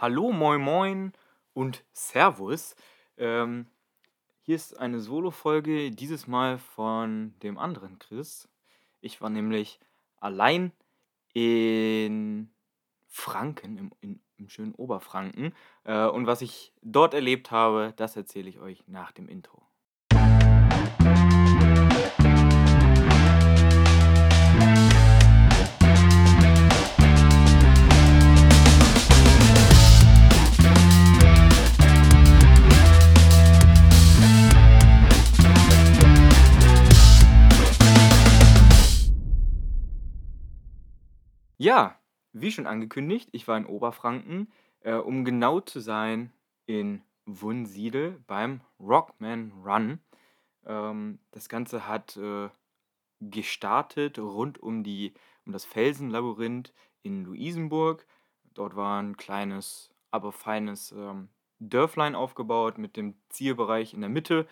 Hallo, moin, moin und Servus. Ähm, hier ist eine Solo-Folge, dieses Mal von dem anderen Chris. Ich war nämlich allein in Franken, im, in, im schönen Oberfranken. Äh, und was ich dort erlebt habe, das erzähle ich euch nach dem Intro. Ja, wie schon angekündigt, ich war in Oberfranken, äh, um genau zu sein, in Wunsiedel beim Rockman Run. Ähm, das Ganze hat äh, gestartet rund um, die, um das Felsenlabyrinth in Luisenburg. Dort war ein kleines, aber feines ähm, Dörflein aufgebaut mit dem Zielbereich in der Mitte.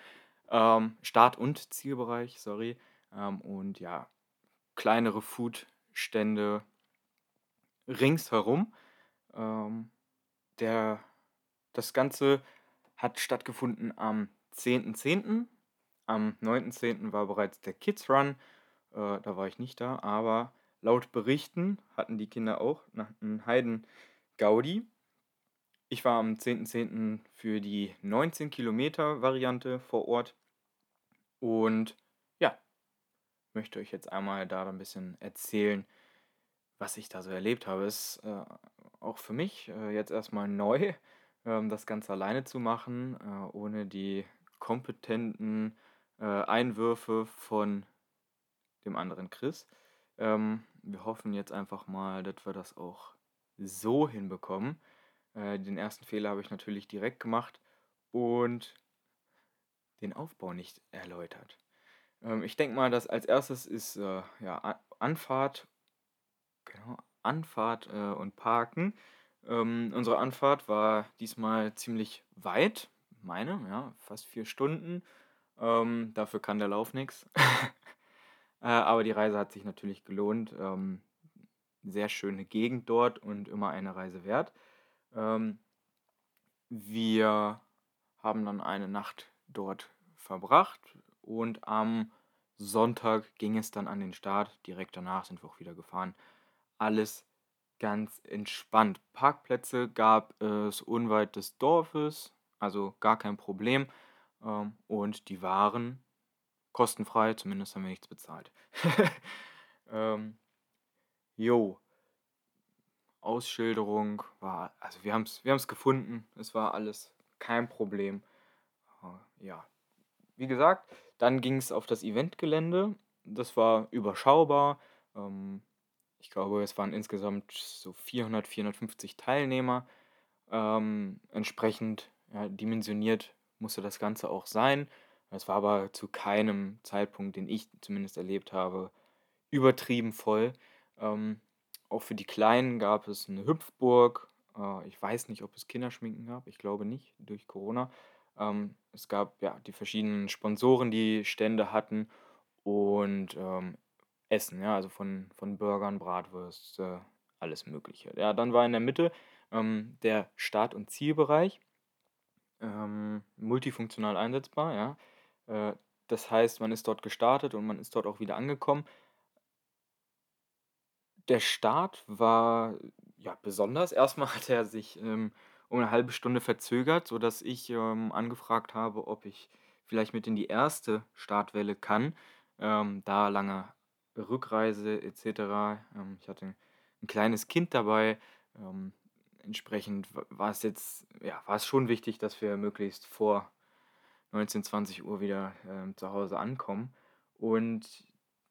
Ähm, Start- und Zielbereich, sorry. Ähm, und ja, kleinere Foodstände ringsherum. Ähm, der, das Ganze hat stattgefunden am 10.10. Am 9.10. war bereits der Kids Run. Äh, da war ich nicht da, aber laut Berichten hatten die Kinder auch einem Heiden Gaudi. Ich war am 10.10. für die 19 Kilometer Variante vor Ort und ja, möchte euch jetzt einmal da ein bisschen erzählen, was ich da so erlebt habe, ist äh, auch für mich äh, jetzt erstmal neu, ähm, das Ganze alleine zu machen, äh, ohne die kompetenten äh, Einwürfe von dem anderen Chris. Ähm, wir hoffen jetzt einfach mal, dass wir das auch so hinbekommen. Äh, den ersten Fehler habe ich natürlich direkt gemacht und den Aufbau nicht erläutert. Ähm, ich denke mal, dass als erstes ist äh, ja, Anfahrt Genau, Anfahrt, äh, und Parken. Ähm, unsere Anfahrt war diesmal ziemlich weit, meine, ja, fast vier Stunden. Ähm, dafür kann der Lauf nichts. Äh, aber die Reise hat sich natürlich gelohnt. Ähm, sehr schöne Gegend dort und immer eine Reise wert. Ähm, wir haben dann eine Nacht dort verbracht und am Sonntag ging es dann an den Start. Direkt danach sind wir auch wieder gefahren alles ganz entspannt. Parkplätze gab es unweit des Dorfes, also gar kein Problem. Ähm, und die waren kostenfrei, zumindest haben wir nichts bezahlt. ähm, jo. Ausschilderung war, also wir haben es wir gefunden, es war alles kein Problem. Äh, ja, wie gesagt, dann ging es auf das Eventgelände. Das war überschaubar. Ähm, ich glaube, es waren insgesamt so 400, 450 Teilnehmer. Ähm, entsprechend ja, dimensioniert musste das Ganze auch sein. Es war aber zu keinem Zeitpunkt, den ich zumindest erlebt habe, übertrieben voll. Ähm, auch für die Kleinen gab es eine Hüpfburg. Äh, ich weiß nicht, ob es Kinderschminken gab. Ich glaube nicht, durch Corona. Ähm, es gab ja die verschiedenen Sponsoren, die Stände hatten. Und ähm, Essen, ja, also von, von Burgern, Bratwurst, äh, alles Mögliche. Ja, dann war in der Mitte ähm, der Start- und Zielbereich, ähm, multifunktional einsetzbar, ja. Äh, das heißt, man ist dort gestartet und man ist dort auch wieder angekommen. Der Start war ja besonders. Erstmal hat er sich ähm, um eine halbe Stunde verzögert, sodass ich ähm, angefragt habe, ob ich vielleicht mit in die erste Startwelle kann, ähm, da lange Rückreise etc. Ähm, ich hatte ein kleines Kind dabei. Ähm, entsprechend war es jetzt, ja, war es schon wichtig, dass wir möglichst vor 19, 20 Uhr wieder ähm, zu Hause ankommen. Und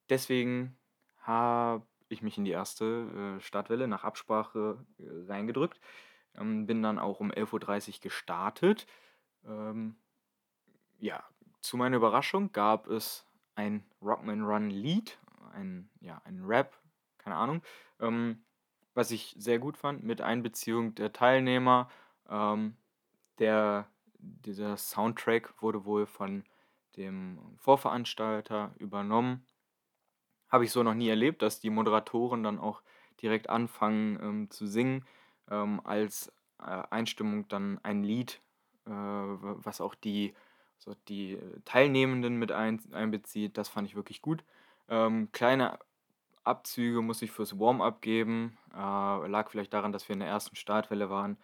deswegen habe ich mich in die erste äh, Startwelle nach Absprache äh, reingedrückt. Ähm, bin dann auch um 11.30 Uhr gestartet. Ähm, ja, zu meiner Überraschung gab es ein Rockman Run Lied ein, ja, ein Rap, keine Ahnung, ähm, was ich sehr gut fand, mit Einbeziehung der Teilnehmer. Ähm, der, dieser Soundtrack wurde wohl von dem Vorveranstalter übernommen. Habe ich so noch nie erlebt, dass die Moderatoren dann auch direkt anfangen ähm, zu singen, ähm, als äh, Einstimmung dann ein Lied, äh, was auch die so die Teilnehmenden mit ein einbezieht. Das fand ich wirklich gut. Ähm, kleine Abzüge muss ich fürs Warm-up geben. Äh, lag vielleicht daran, dass wir in der ersten Startwelle waren.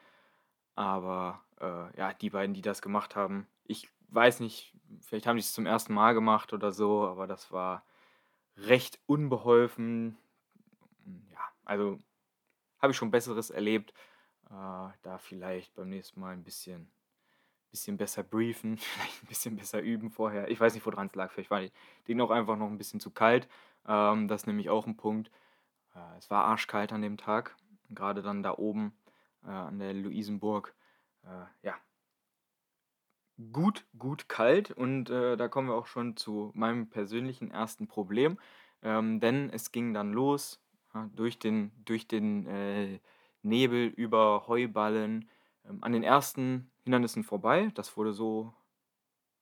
Aber äh, ja, die beiden, die das gemacht haben, ich weiß nicht, vielleicht haben die es zum ersten Mal gemacht oder so, aber das war recht unbeholfen. Ja, also habe ich schon Besseres erlebt. Äh, da vielleicht beim nächsten Mal ein bisschen, bisschen besser briefen, vielleicht ein bisschen besser üben vorher. Ich weiß nicht, woran es lag. Vielleicht war Ding auch einfach noch ein bisschen zu kalt. Ähm, das ist nämlich auch ein Punkt. Äh, es war arschkalt an dem Tag. Gerade dann da oben äh, an der Luisenburg. Äh, ja, gut, gut kalt. Und äh, da kommen wir auch schon zu meinem persönlichen ersten Problem. Ähm, denn es ging dann los ja, durch den, durch den äh, Nebel über Heuballen an den ersten Hindernissen vorbei. Das wurde so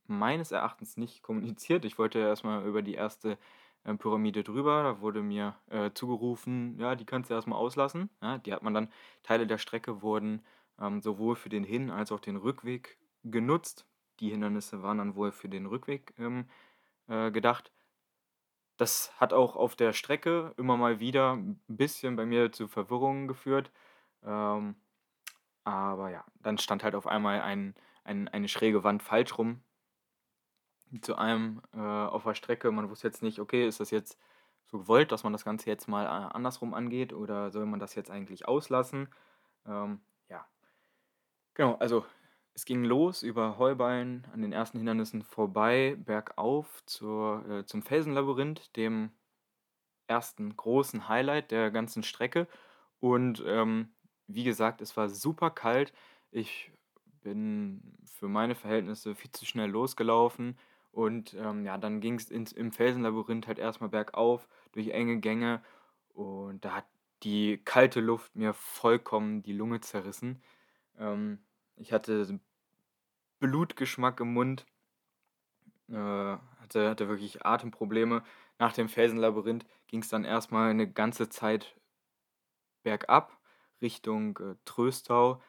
meines Erachtens nicht kommuniziert. Ich wollte erstmal über die erste äh, Pyramide drüber. Da wurde mir äh, zugerufen, ja, die kannst du erstmal auslassen. Ja, die hat man dann, Teile der Strecke wurden ähm, sowohl für den Hin- als auch den Rückweg genutzt. Die Hindernisse waren dann wohl für den Rückweg ähm, äh, gedacht. Das hat auch auf der Strecke immer mal wieder ein bisschen bei mir zu Verwirrungen geführt. Ähm, aber ja, dann stand halt auf einmal ein, ein, eine schräge Wand falsch rum zu einem äh, auf der Strecke. Man wusste jetzt nicht, okay, ist das jetzt so gewollt, dass man das Ganze jetzt mal äh, andersrum angeht oder soll man das jetzt eigentlich auslassen? Ähm, ja, genau, also es ging los über Heuballen an den ersten Hindernissen vorbei, bergauf zur, äh, zum Felsenlabyrinth, dem ersten großen Highlight der ganzen Strecke. Und ähm, wie gesagt, es war super kalt. Ich bin für meine Verhältnisse viel zu schnell losgelaufen. Und ähm, ja, dann ging es im Felsenlabyrinth halt erstmal bergauf durch enge Gänge. Und da hat die kalte Luft mir vollkommen die Lunge zerrissen. Ähm, ich hatte Blutgeschmack im Mund, äh, hatte, hatte wirklich Atemprobleme. Nach dem Felsenlabyrinth ging es dann erstmal eine ganze Zeit bergab Richtung äh, Tröstau,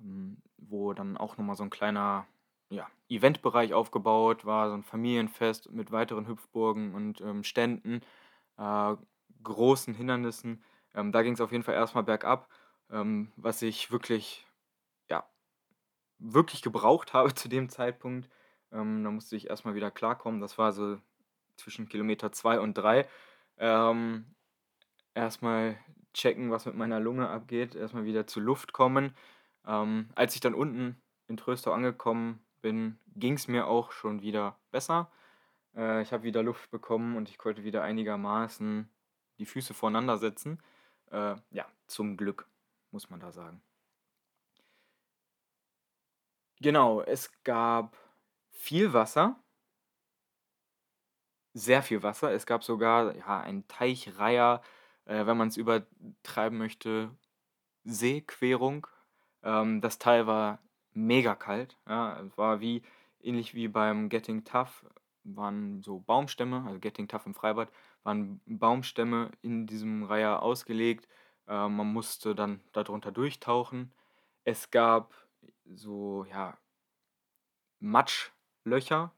ähm, wo dann auch nochmal so ein kleiner ja, Eventbereich aufgebaut war, so ein Familienfest mit weiteren Hüpfburgen und ähm, Ständen, äh, großen Hindernissen. Ähm, da ging es auf jeden Fall erstmal bergab, ähm, was ich wirklich wirklich gebraucht habe zu dem Zeitpunkt. Ähm, da musste ich erstmal wieder klarkommen. Das war so zwischen Kilometer 2 und 3. Ähm, erstmal checken, was mit meiner Lunge abgeht, erstmal wieder zur Luft kommen. Ähm, als ich dann unten in Tröstau angekommen bin, ging es mir auch schon wieder besser. Äh, ich habe wieder Luft bekommen und ich konnte wieder einigermaßen die Füße voreinander setzen. Äh, ja, zum Glück, muss man da sagen. Genau, es gab viel Wasser. Sehr viel Wasser. Es gab sogar, ja, einen Teichreiher, äh, wenn es übertreiben möchte, Seequerung. Ähm, das Teil war mega kalt, ja. Es war wie ähnlich wie beim Getting Tough waren so Baumstämme, also Getting Tough im Freibad, waren Baumstämme in diesem Reiher ausgelegt. Äh, man musste dann darunter durchtauchen. Es gab so, ja, Matschlöcher,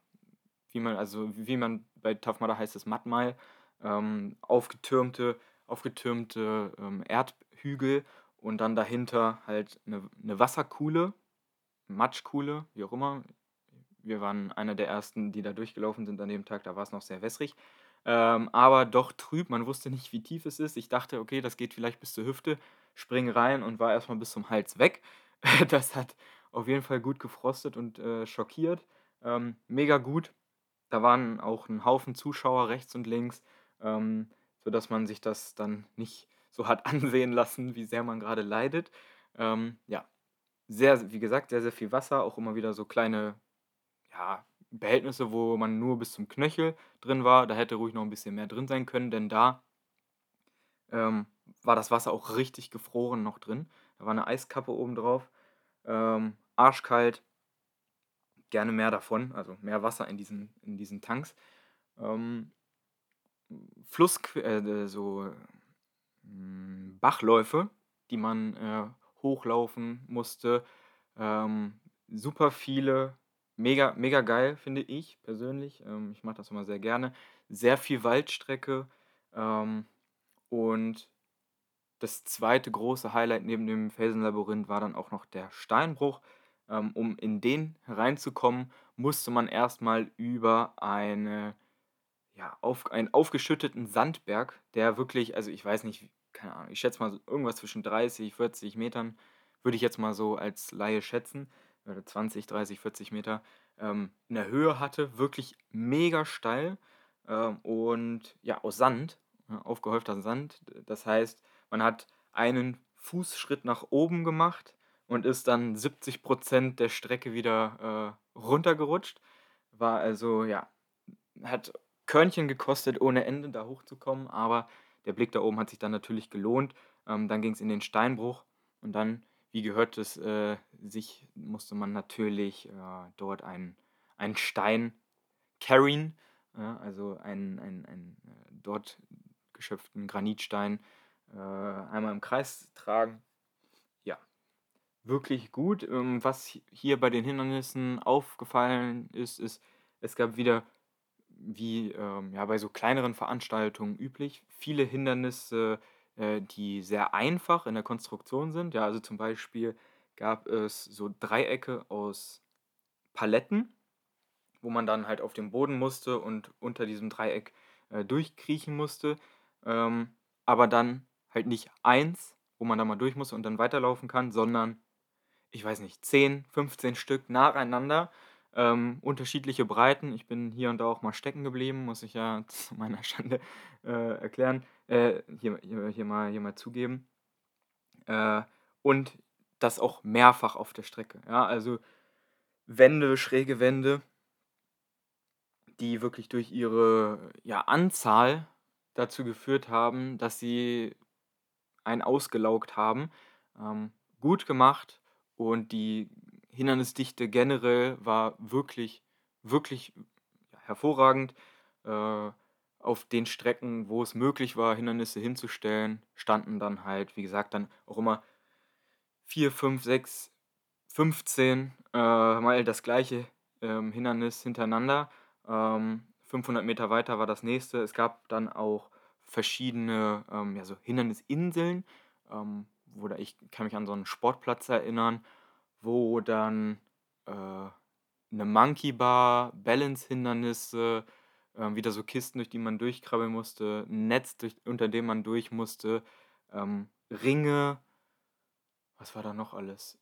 wie man, also wie man bei Tough Mudder heißt es Mattmal, ähm, aufgetürmte, aufgetürmte ähm, Erdhügel und dann dahinter halt eine, eine Wasserkuhle, Matschkuhle, wie auch immer. Wir waren einer der ersten, die da durchgelaufen sind an dem Tag, da war es noch sehr wässrig. Ähm, aber doch trüb, man wusste nicht, wie tief es ist. Ich dachte, okay, das geht vielleicht bis zur Hüfte, spring rein und war erstmal bis zum Hals weg. Das hat auf jeden Fall gut gefrostet und äh, schockiert. Ähm, mega gut. Da waren auch ein Haufen Zuschauer rechts und links, ähm, sodass man sich das dann nicht so hat ansehen lassen, wie sehr man gerade leidet. Ähm, ja, sehr, wie gesagt, sehr, sehr viel Wasser, auch immer wieder so kleine ja, Behältnisse, wo man nur bis zum Knöchel drin war. Da hätte ruhig noch ein bisschen mehr drin sein können, denn da ähm, war das Wasser auch richtig gefroren noch drin. Da war eine Eiskappe oben drauf. Ähm, arschkalt. Gerne mehr davon, also mehr Wasser in diesen, in diesen Tanks. Ähm, Fluss, äh, so hm, Bachläufe, die man äh, hochlaufen musste. Ähm, super viele, mega, mega geil, finde ich persönlich. Ähm, ich mache das immer sehr gerne. Sehr viel Waldstrecke. Ähm, und das zweite große Highlight neben dem Felsenlabyrinth war dann auch noch der Steinbruch. Ähm, um in den hereinzukommen, musste man erstmal über eine, ja, auf, einen aufgeschütteten Sandberg, der wirklich, also ich weiß nicht, keine Ahnung, ich schätze mal irgendwas zwischen 30, 40 Metern, würde ich jetzt mal so als Laie schätzen, oder 20, 30, 40 Meter, ähm, in der Höhe hatte, wirklich mega steil ähm, und ja, aus Sand, ja, aufgehäufter Sand. Das heißt, man hat einen Fußschritt nach oben gemacht und ist dann 70% der Strecke wieder äh, runtergerutscht. War also, ja, hat Körnchen gekostet ohne Ende, da hochzukommen, aber der Blick da oben hat sich dann natürlich gelohnt. Ähm, dann ging es in den Steinbruch und dann, wie gehört es äh, sich, musste man natürlich äh, dort einen, einen Stein carryen, ja, also einen, einen, einen äh, dort geschöpften Granitstein äh, einmal im Kreis tragen. Ja, wirklich gut. Ähm, was hier bei den Hindernissen aufgefallen ist, ist, es gab wieder, wie ähm, ja, bei so kleineren Veranstaltungen üblich, viele Hindernisse, äh, die sehr einfach in der Konstruktion sind. Ja, also zum Beispiel gab es so Dreiecke aus Paletten, wo man dann halt auf dem Boden musste und unter diesem Dreieck äh, durchkriechen musste. Ähm, aber dann halt nicht eins, wo man da mal durch muss und dann weiterlaufen kann, sondern, ich weiß nicht, 10, 15 Stück nacheinander, ähm, unterschiedliche Breiten. Ich bin hier und da auch mal stecken geblieben, muss ich ja zu meiner Schande äh, erklären, äh, hier, hier, hier, mal, hier mal zugeben. Äh, und das auch mehrfach auf der Strecke. Ja, also Wände, schräge Wände, die wirklich durch ihre ja, Anzahl dazu geführt haben, dass sie einen ausgelaugt haben. Ähm, gut gemacht und die Hindernisdichte generell war wirklich, wirklich hervorragend. Äh, auf den Strecken, wo es möglich war, Hindernisse hinzustellen, standen dann halt, wie gesagt, dann auch immer 4, 5, 6, 15 äh, mal das gleiche ähm, Hindernis hintereinander. Ähm, 500 Meter weiter war das nächste. Es gab dann auch verschiedene ähm, ja, so Hindernisinseln, ähm, wo da, ich kann mich an so einen Sportplatz erinnern, wo dann äh, eine Monkey Bar, Balance-Hindernisse, äh, wieder so Kisten, durch die man durchkrabbeln musste, ein Netz, durch, unter dem man durch musste, ähm, Ringe, was war da noch alles?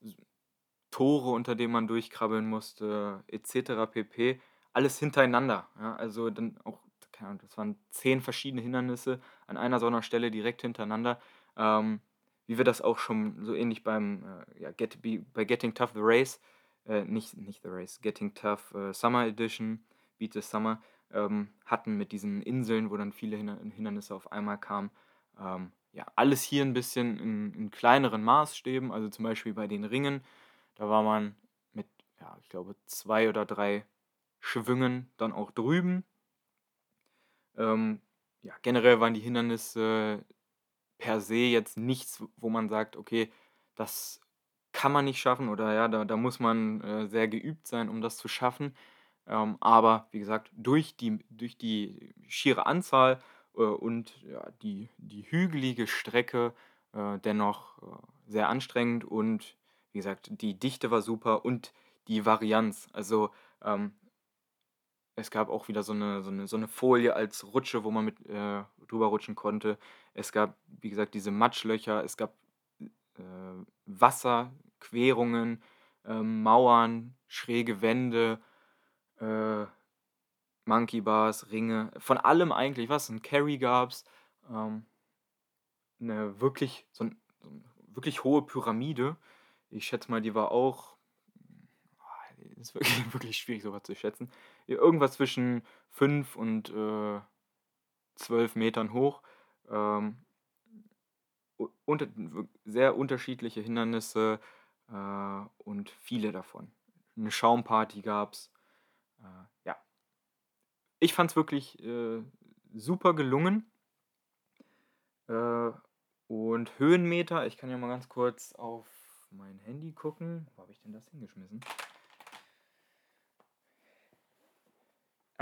Tore, unter denen man durchkrabbeln musste, etc. pp. Alles hintereinander. Ja? Also dann auch keine Ahnung, das waren zehn verschiedene Hindernisse an einer so einer Stelle direkt hintereinander. Ähm, wie wir das auch schon so ähnlich beim äh, ja, Get, bei Getting Tough the Race, äh, nicht, nicht The Race, Getting Tough äh, Summer Edition, Beat the Summer, ähm, hatten mit diesen Inseln, wo dann viele Hindernisse auf einmal kamen. Ähm, ja, alles hier ein bisschen in, in, kleineren Maßstäben, also zum Beispiel bei den Ringen, da war man mit, ja, ich glaube, zwei oder drei Schwüngen dann auch drüben. Ähm, ja, generell waren die Hindernisse per se jetzt nichts, wo man sagt, okay, das kann man nicht schaffen oder ja, da, da muss man äh, sehr geübt sein, um das zu schaffen. Ähm, aber wie gesagt, durch die, durch die schiere Anzahl äh, und ja, die, die hügelige Strecke äh, dennoch äh, sehr anstrengend und wie gesagt, die Dichte war super und die Varianz. Also ähm, es gab auch wieder so eine so 'ne so 'ne Folie als Rutsche, wo man mit, äh, drüber rutschen konnte. Es gab, wie gesagt, diese Matschlöcher, es gab, äh, Wasserquerungen, ähm, Mauern, schräge Wände, äh, Monkey Bars, Ringe, von allem eigentlich was. 'N Carry gab's, ähm, 'ne wirklich so 'n so 'n wirklich hohe Pyramide. Ich schätze mal, die war auch ist wirklich, wirklich schwierig, sowas zu schätzen. Irgendwas zwischen 5 und äh, 12 Metern hoch. Ähm, unter, sehr unterschiedliche Hindernisse äh, und viele davon. Eine Schaumparty gab es. Äh, ja. Ich fand es wirklich äh, super gelungen. Äh, und Höhenmeter, ich kann ja mal ganz kurz auf mein Handy gucken. Wo habe ich denn das hingeschmissen?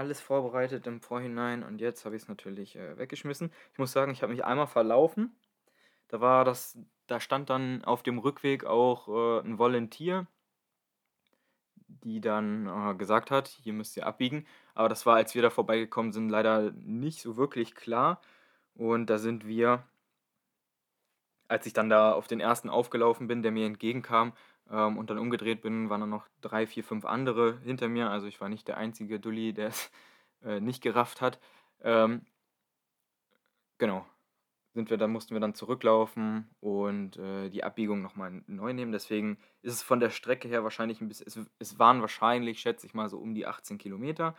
Alles vorbereitet im Vorhinein und jetzt habe ich es natürlich äh, weggeschmissen. Ich muss sagen, ich habe mich einmal verlaufen. Da war das, da stand dann auf dem Rückweg auch äh, ein Volunteer, die dann äh, gesagt hat, hier müsst ihr abbiegen. Aber das war, als wir da vorbeigekommen sind, leider nicht so wirklich klar. Und da sind wir, als ich dann da auf den ersten aufgelaufen bin, der mir entgegenkam ähm, und dann umgedreht bin, waren dann noch drei, vier, fünf andere hinter mir. Also ich war nicht der einzige Dulli, der es äh, nicht gerafft hat. Ähm, genau sind wir dann mussten wir dann zurücklaufen und, äh, die Abbiegung nochmal neu nehmen. Deswegen ist es von der Strecke her wahrscheinlich ein bisschen es es waren wahrscheinlich, schätze ich mal, so um die 18 Kilometer.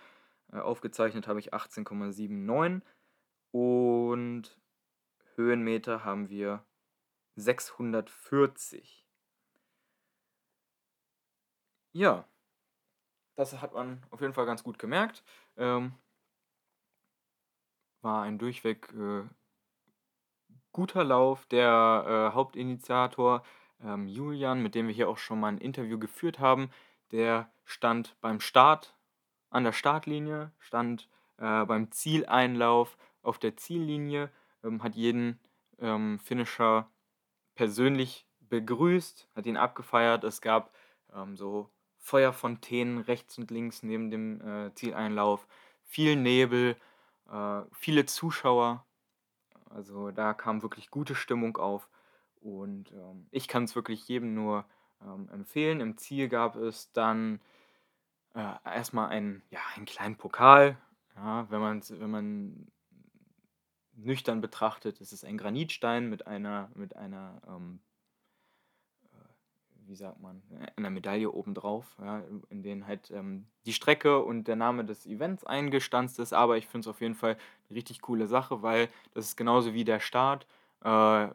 Äh, aufgezeichnet habe ich 18,79 und Höhenmeter haben wir 640. Ja, das hat man auf jeden Fall ganz gut gemerkt. Ähm war ein durchweg, äh guter Lauf. Der äh, Hauptinitiator ähm, Julian, mit dem wir hier auch schon mal ein Interview geführt haben, der stand beim Start an der Startlinie, stand äh, beim Zieleinlauf auf der Ziellinie, ähm, hat jeden ähm, Finisher persönlich begrüßt, hat ihn abgefeiert. Es gab ähm, so Feuerfontänen rechts und links neben dem äh, Zieleinlauf, viel Nebel, äh, viele Zuschauer. Also da kam wirklich gute Stimmung auf und ähm, ich kann es wirklich jedem nur ähm, empfehlen. Im Ziel gab es dann äh, erstmal einen, ja, einen kleinen Pokal. Ja, wenn, man's, wenn man nüchtern betrachtet, ist es ein Granitstein mit einer, mit einer ähm, wie sagt man, einer Medaille obendrauf, ja, in denen halt ähm, die Strecke und der Name des Events eingestanzt ist. Aber ich finde es auf jeden Fall eine richtig coole Sache, weil das ist genauso wie der Start. Äh,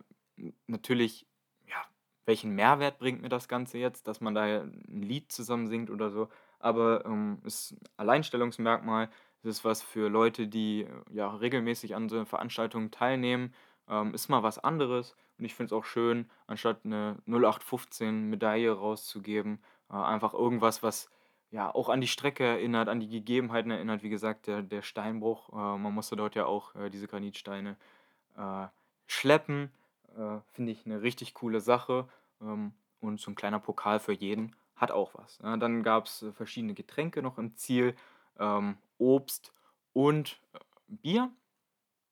natürlich, ja, welchen Mehrwert bringt mir das Ganze jetzt, dass man da ein Lied zusammen singt oder so. Aber ähm, ist ein Alleinstellungsmerkmal. Es ist was für Leute, die ja regelmäßig an so Veranstaltungen teilnehmen. Ähm, ist mal was anderes. Und ich finde es auch schön, anstatt eine 0815-Medaille rauszugeben, äh, einfach irgendwas, was ja auch an die Strecke erinnert, an die Gegebenheiten erinnert. Wie gesagt, der, der Steinbruch, äh, man musste dort ja auch äh, diese Granitsteine äh, schleppen. Äh, finde ich eine richtig coole Sache. Ähm, und so ein kleiner Pokal für jeden hat auch was. Ja, dann gab es äh, verschiedene Getränke noch im Ziel, ähm, Obst und Bier.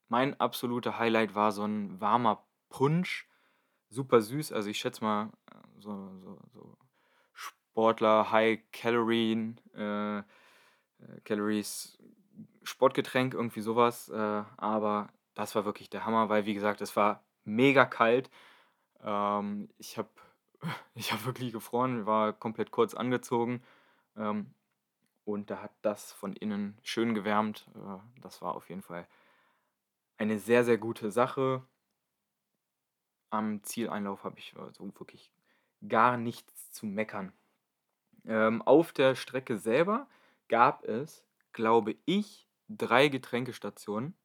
Mein absoluter Highlight war so ein warmer Punsch. Super süß. Also ich schätze mal, äh, so, so, so Sportler, High Calorien, äh, äh, Calories, Sportgetränk, irgendwie sowas. Äh, aber das war wirklich der Hammer, weil wie gesagt, es war mega kalt. Ähm, ich habe ich hab wirklich gefroren, war komplett kurz angezogen. Ähm, und da hat das von innen schön gewärmt. Äh, das war auf jeden Fall eine sehr, sehr gute Sache. Am Zieleinlauf habe ich also wirklich gar nichts zu meckern. Ähm, auf der Strecke selber gab es, glaube ich, drei Getränkestationen.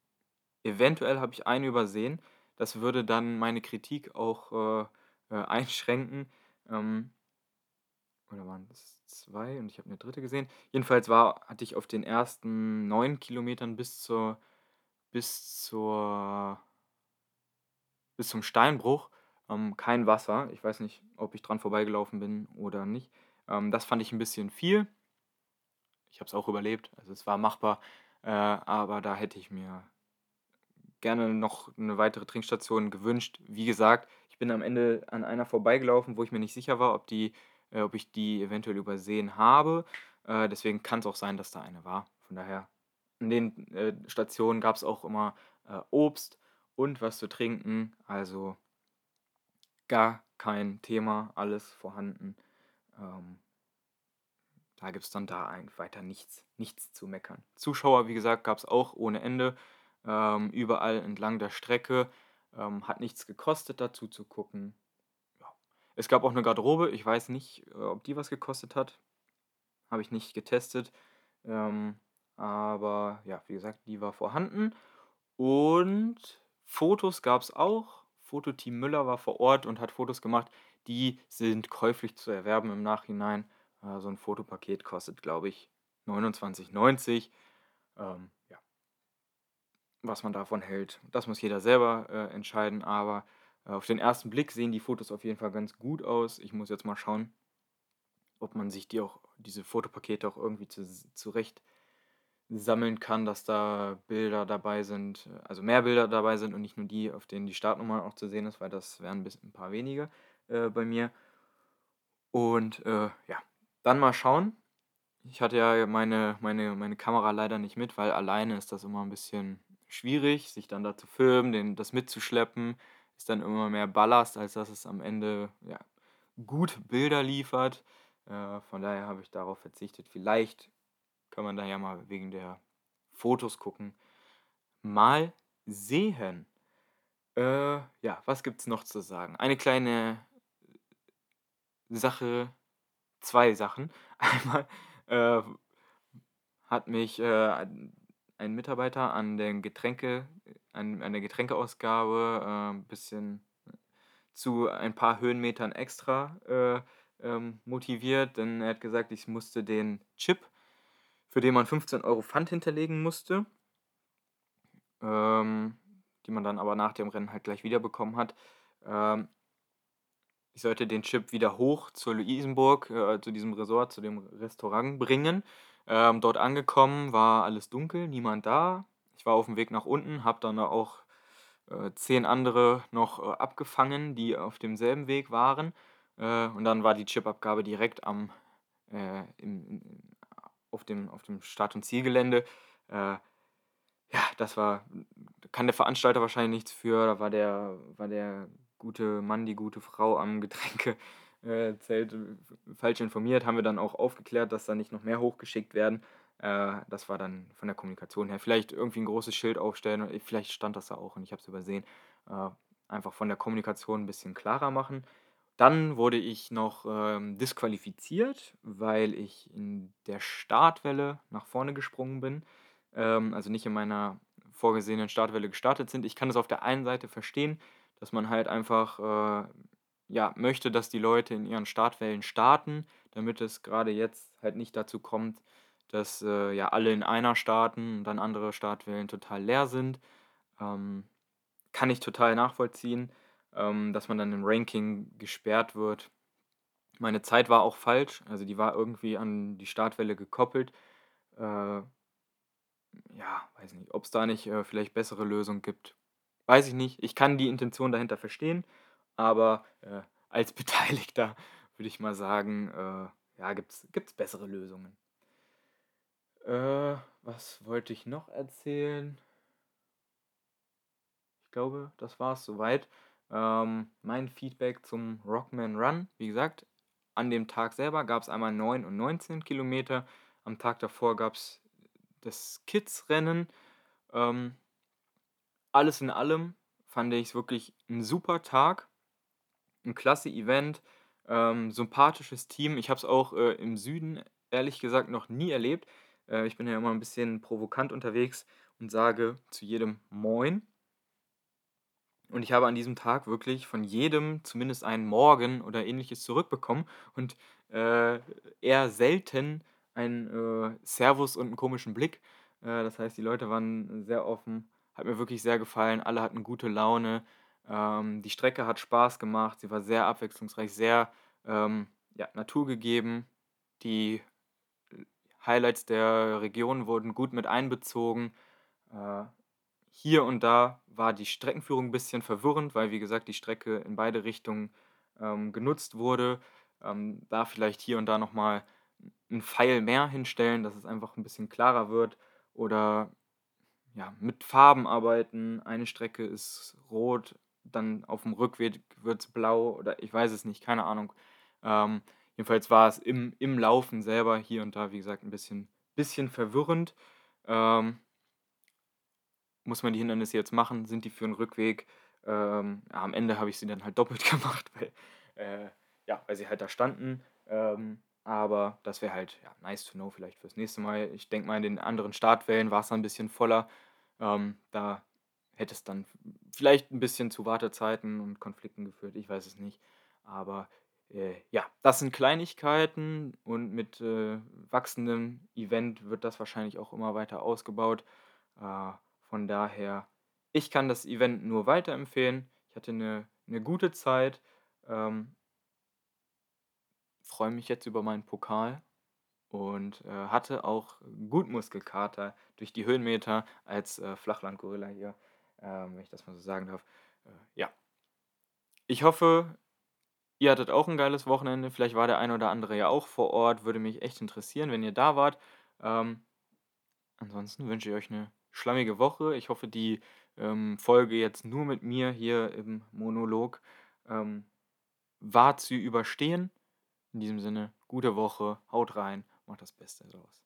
Eventuell habe ich eine übersehen. Das würde dann meine Kritik auch äh, äh, einschränken. Ähm, oder waren das zwei und ich habe eine dritte gesehen. Jedenfalls war, hatte ich auf den ersten neun Kilometern bis zur bis zur bis zum Steinbruch, ähm, kein Wasser. Ich weiß nicht, ob ich dran vorbeigelaufen bin oder nicht. Ähm, das fand ich ein bisschen viel. Ich habe es auch überlebt, also es war machbar, äh, aber da hätte ich mir gerne noch eine weitere Trinkstation gewünscht. Wie gesagt, ich bin am Ende an einer vorbeigelaufen, wo ich mir nicht sicher war, ob die äh, ob ich die eventuell übersehen habe. Äh, deswegen kann es auch sein, dass da eine war. Von daher in den äh, Stationen gab es auch immer äh, Obst und was zu trinken. Also gar kein Thema, alles vorhanden. Ähm, da gibt es dann da eigentlich weiter nichts, nichts zu meckern. Zuschauer, wie gesagt, gab es auch ohne Ende. Ähm, überall entlang der Strecke. Ähm, hat nichts gekostet, dazu zu gucken. Ja. Es gab auch eine Garderobe. Ich weiß nicht, äh, ob die was gekostet hat. Habe ich nicht getestet. Ähm, aber ja, wie gesagt, die war vorhanden. Und Fotos gab es auch. Fototeam Müller war vor Ort und hat Fotos gemacht. Die sind käuflich zu erwerben im Nachhinein. Äh, so 'n Fotopaket kostet, glaube ich, 29,90. Ähm, ja. Was man davon hält, das muss jeder selber, äh, entscheiden, aber, äh, auf den ersten Blick sehen die Fotos auf jeden Fall ganz gut aus. Ich muss jetzt mal schauen, ob man sich die auch diese Fotopakete auch irgendwie zus zurecht sammeln kann, dass da Bilder dabei sind also mehr Bilder dabei sind und nicht nur die, auf denen die Startnummer auch zu sehen ist, weil das wären bis 'n paar wenige, äh, bei mir. Und, äh, ja, dann mal schauen. Ich hatte ja meine meine meine Kamera leider nicht mit, weil alleine ist das immer 'n bisschen schwierig, sich dann da zu filmen, den das mitzuschleppen. Ist dann immer mehr Ballast, als dass es am Ende, ja, gut Bilder liefert. Äh, von daher habe ich darauf verzichtet. Vielleicht kann man da ja mal wegen der Fotos gucken. Mal sehen. Äh, ja, was gibt's noch zu sagen? Eine kleine Sache 2 Sachen. Einmal, äh, hat mich, äh, ein ein Mitarbeiter an den Getränke an an der Getränkeausgabe, äh, bisschen zu ein paar Höhenmetern extra, äh, ähm, motiviert, denn er hat gesagt, ich musste den Chip, für den man 15 € Pfand hinterlegen musste ähm, die man dann aber nach dem Rennen halt gleich wiederbekommen hat. Ähm ich sollte den Chip wieder hoch zur Luisenburg, äh, zu diesem Resort, zu dem Restaurant bringen. Ähm, dort angekommen, war alles dunkel, niemand da. Ich war auf'm Weg nach unten, habe dann da auch, äh, 10 andere noch, äh, abgefangen, die auf demselben Weg waren. Äh, und dann war die Chipabgabe direkt am äh, im auf dem auf dem Start und Zielgelände. Äh, ja, das war kann der Veranstalter wahrscheinlich nichts für. Da war der war der gute Mann, die gute Frau am Getränke äh, Zelt falsch informiert. Haben wir dann auch aufgeklärt, dass da nicht noch mehr hochgeschickt werden. Äh, das war dann von der Kommunikation her vielleicht irgendwie 'n großes Schild aufstellen vielleicht stand das da auch und ich habe es übersehen. Äh, einfach von der Kommunikation 'n bisschen klarer machen. Dann wurde ich noch, ähm, disqualifiziert, weil ich in der Startwelle nach vorne gesprungen bin, ähm, also nicht in meiner vorgesehenen Startwelle gestartet sind. Ich kann das auf der einen Seite verstehen, dass man halt einfach, äh, ja, möchte, dass die Leute in ihren Startwellen starten, damit es grade jetzt halt nicht dazu kommt, dass, äh, ja, alle in einer starten und dann andere Startwellen total leer sind. Ähm, kann ich total nachvollziehen, ähm, dass man dann im Ranking gesperrt wird. Meine Zeit war auch falsch, also die war irgendwie an die Startwelle gekoppelt. Äh ja, weiß nicht, ob's da nicht, äh, vielleicht bessere Lösungen gibt. Weiß ich nicht. Ich kann die Intention dahinter verstehen, aber, äh, als Beteiligter würde ich mal sagen, äh, ja, gibt's gibt's bessere Lösungen. Äh, was wollte ich noch erzählen? Ich glaube, das war's so weit. Ähm, mein Feedback zum Rockman Run, wie gesagt, an dem Tag selber gab's einmal 9 und 19 Kilometer. Am Tag davor gab's das Kids-Rennen. Ähm, alles in allem fand ich's wirklich 'n super Tag, 'n klasse Event, ähm, sympathisches Team. Ich habe es auch, äh, im Süden ehrlich gesagt noch nie erlebt. Äh, ich bin ja immer 'n bisschen provokant unterwegs und sage zu jedem „Moin“. Und ich habe an diesem Tag wirklich von jedem zumindest ein „Morgen“ oder Ähnliches zurückbekommen und, äh, eher selten ein, äh, Servus und 'n komischen Blick. Äh, das heißt, die Leute waren sehr offen. Hat mir wirklich sehr gefallen. Alle hatten gute Laune. Ähm, die Strecke hat Spaß gemacht. Sie war sehr abwechslungsreich, sehr, ähm, ja, naturgegeben. Die Highlights der Region wurden gut mit einbezogen. Hier und da war die Streckenführung 'n bisschen verwirrend, weil, wie gesagt, die Strecke in beide Richtungen, ähm, genutzt wurde. Ähm, da vielleicht hier und da noch mal 'n Pfeil mehr hinstellen, dass es einfach 'n bisschen klarer wird oder, ja, mit Farben arbeiten. Eine Strecke ist rot, dann auf'm Rückweg wird's blau oder ich weiß es nicht, keine Ahnung. Ähm, jedenfalls war es im im Laufen selber hier und da, wie gesagt, 'n bisschen bisschen verwirrend. Ähm muss man die Hindernisse jetzt machen? Sind die für 'n Rückweg? Ähm, am Ende habe ich sie dann halt doppelt gemacht, weil, äh ja, weil sie halt da standen. Ähm, aber das wäre halt, ja, nice to know vielleicht fürs nächste Mal. Ich denke mal, in den anderen Startwellen war's dann 'n bisschen voller. Ähm, da hätte es dann vielleicht 'n bisschen zu Wartezeiten und Konflikten geführt, ich weiß es nicht. Aber, äh, ja, das sind Kleinigkeiten und mit, äh, wachsendem Event wird das wahrscheinlich auch immer weiter ausgebaut. Äh, von daher, ich kann das Event nur weiterempfehlen. Ich hatte 'ne 'ne gute Zeit, ähm freue mich jetzt über meinen Pokal und, äh, hatte auch gut Muskelkater durch die Höhenmeter als, äh, Flachland-Gorilla hier, ähm, wenn ich das mal so sagen darf. Äh, ja. Ich hoffe, ihr hattet auch 'n geiles Wochenende. Vielleicht war der ein oder andere ja auch vor Ort. Würde mich echt interessieren, wenn ihr da wart. Ähm, ansonsten wünsche ich euch 'ne schlammige Woche. Ich hoffe, die, ähm, Folge jetzt nur mit mir hier im Monolog, ähm, war zu überstehen. In diesem Sinne, gute Woche, haut rein, macht das Beste draus.